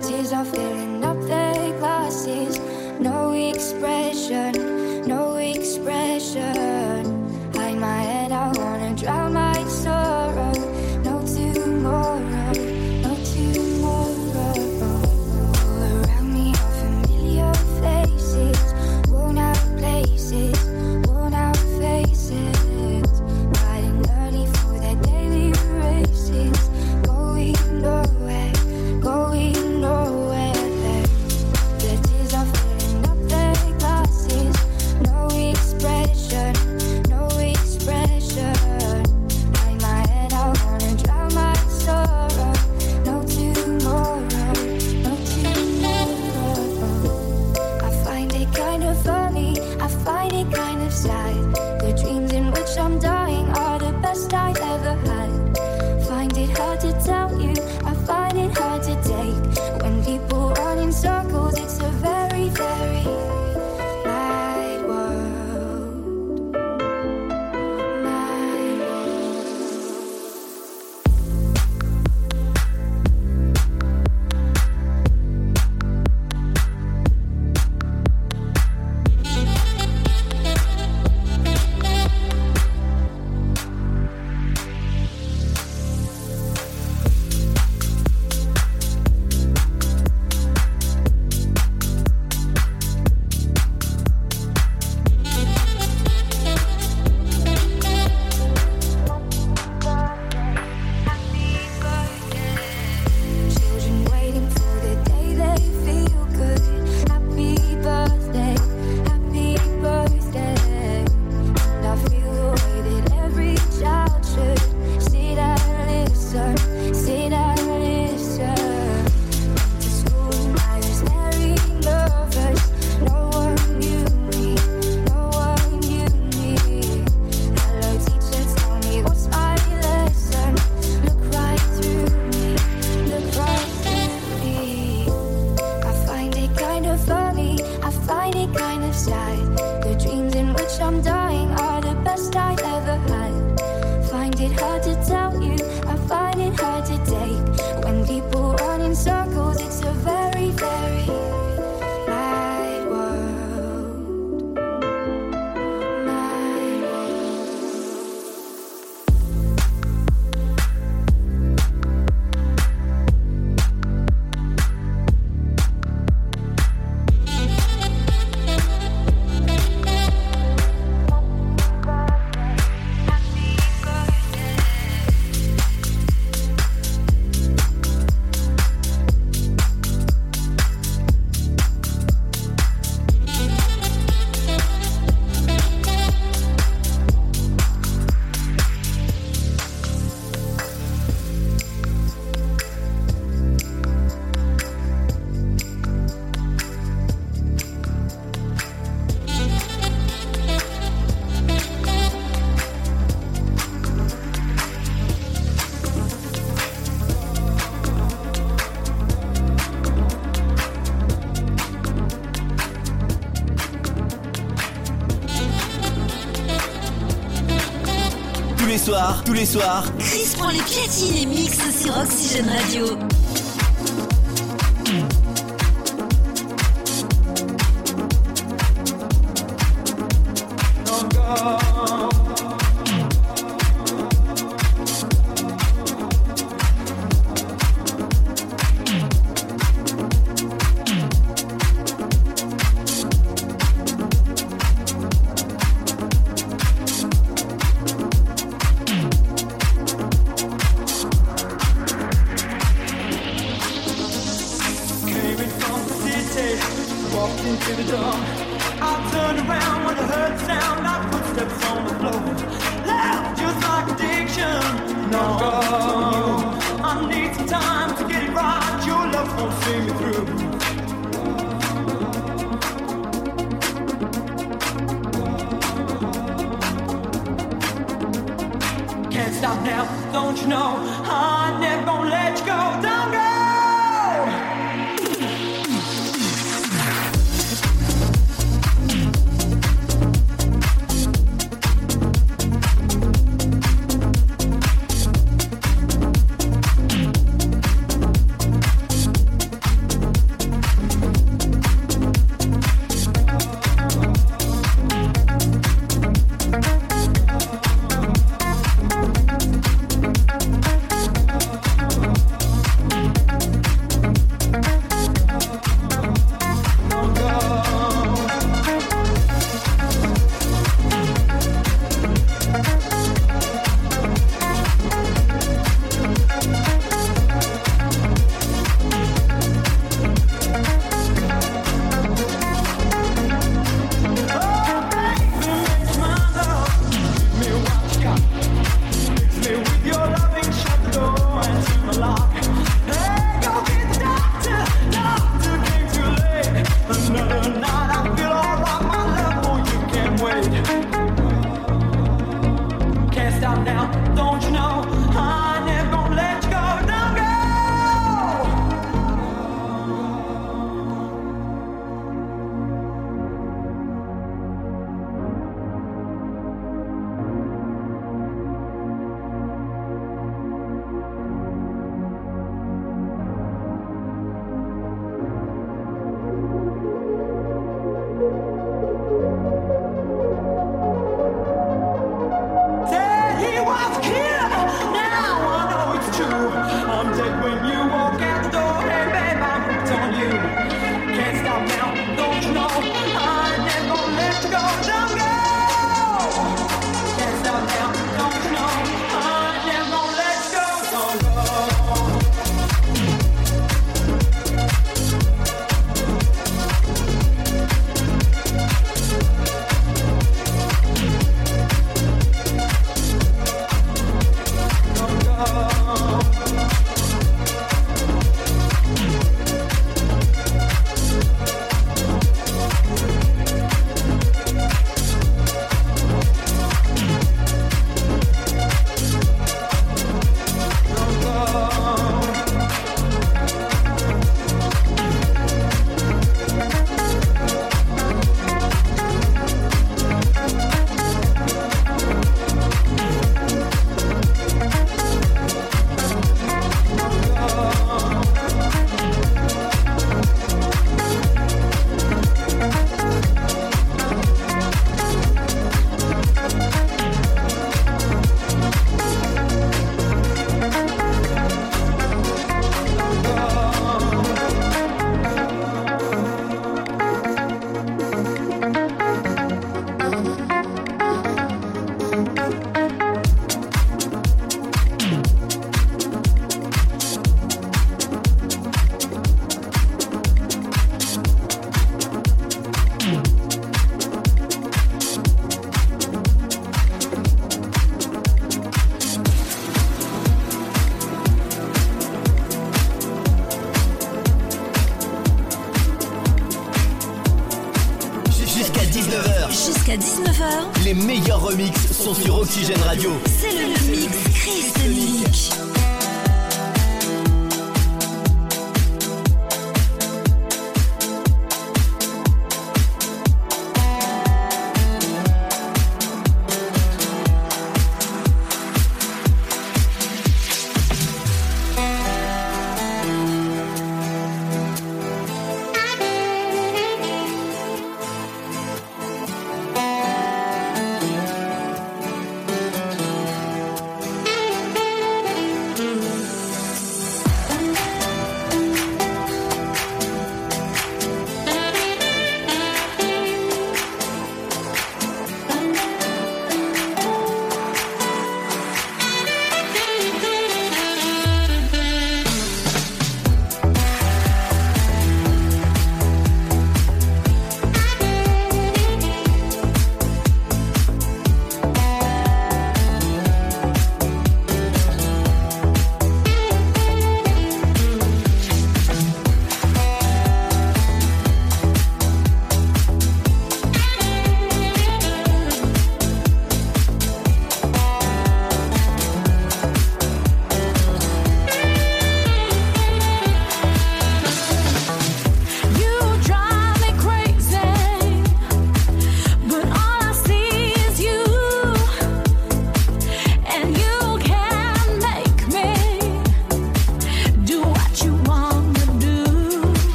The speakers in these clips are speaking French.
tears are filling up their glasses. No expression. hard to tell you. I find it hard to tell. tous les soirs. Chris prend les platines et mixe sur Oxygène Radio. Don't you know? sur Oxygène Radio. C'est le mix Chris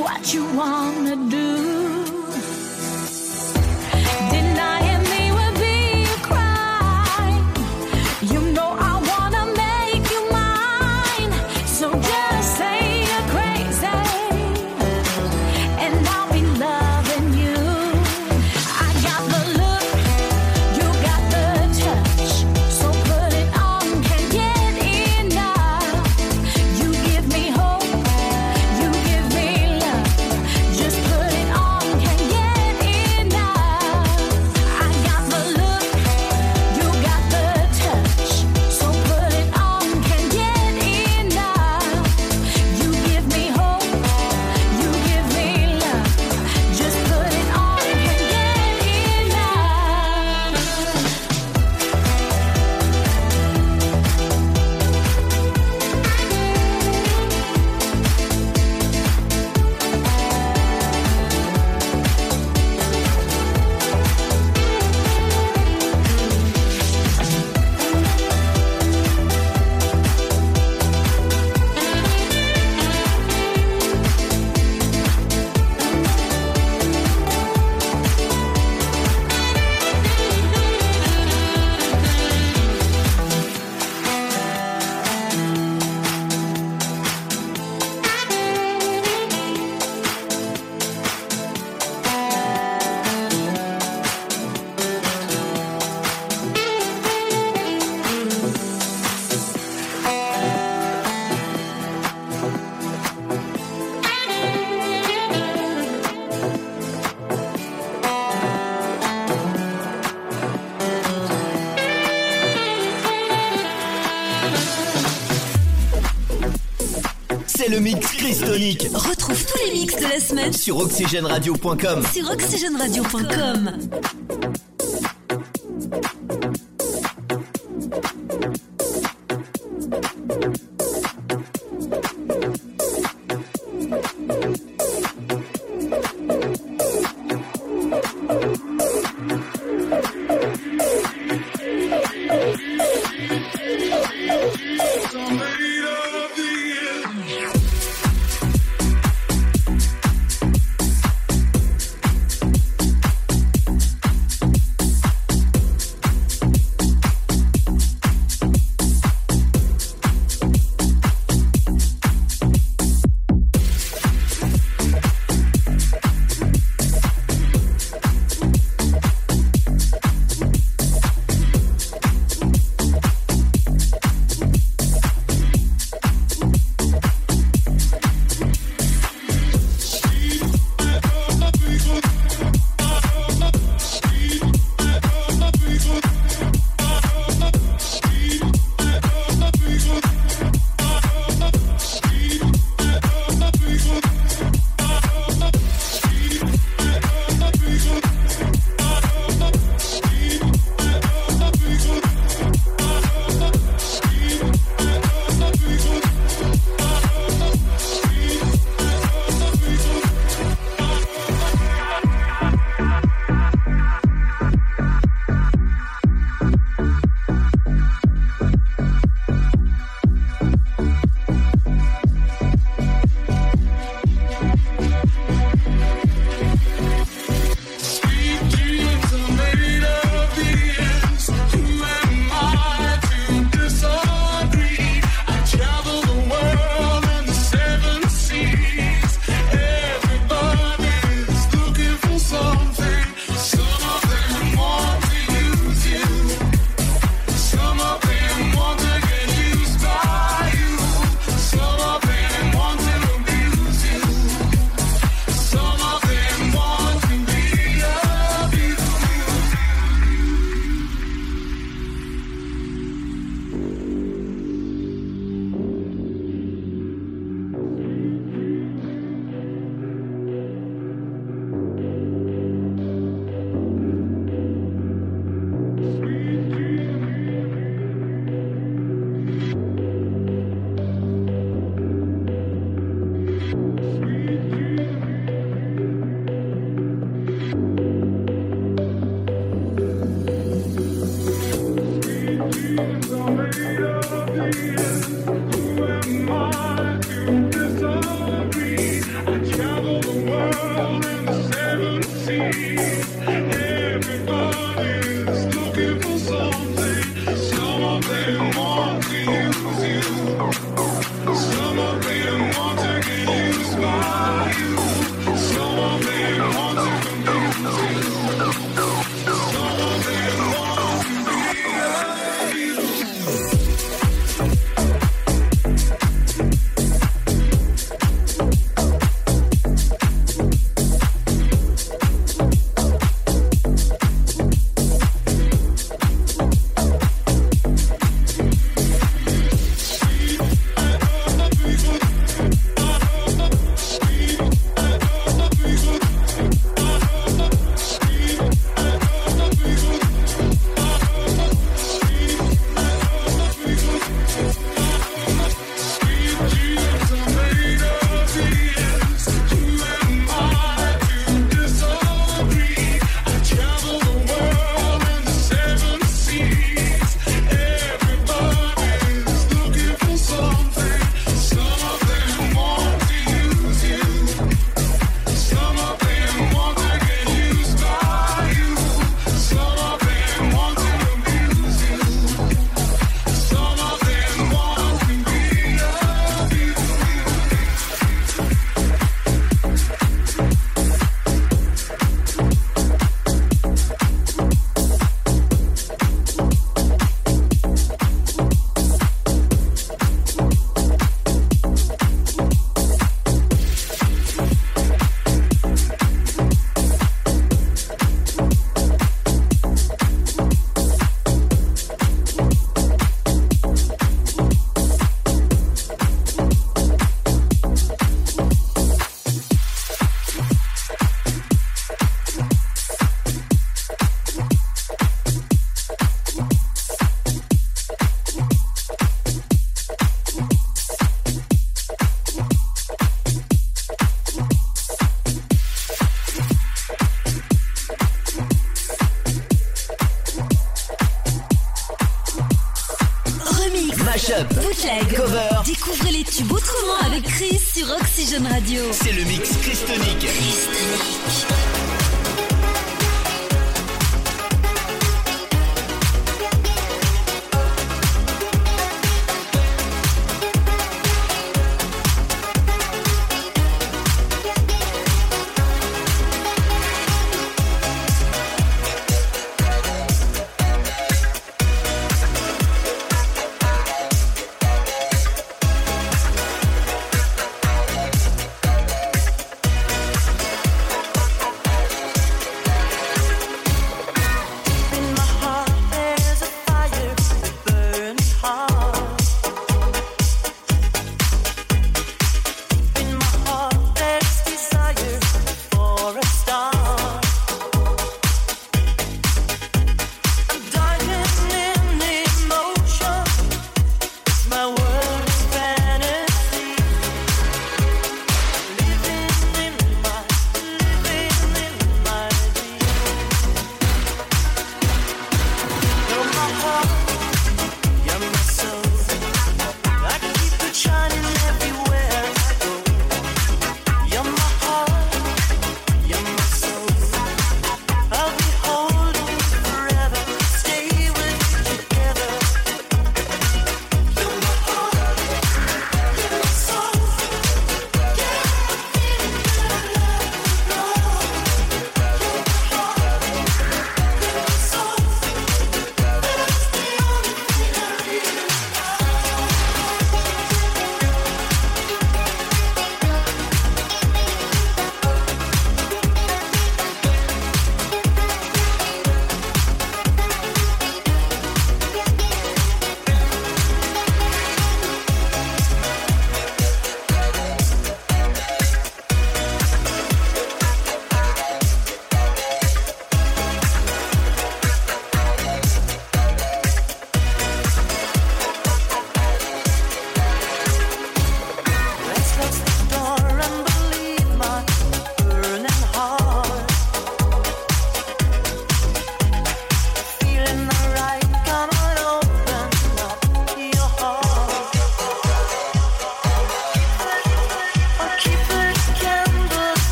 what you wanna do. Retrouve tous les mix de la semaine sur oxygèneradio.com. sur oxygèneradio.com. Mashup, Bootleg. cover, Découvrez les tubes autrement avec Chris sur Oxygène Radio. c'est le mix Chris Tonic. Chris Tonic.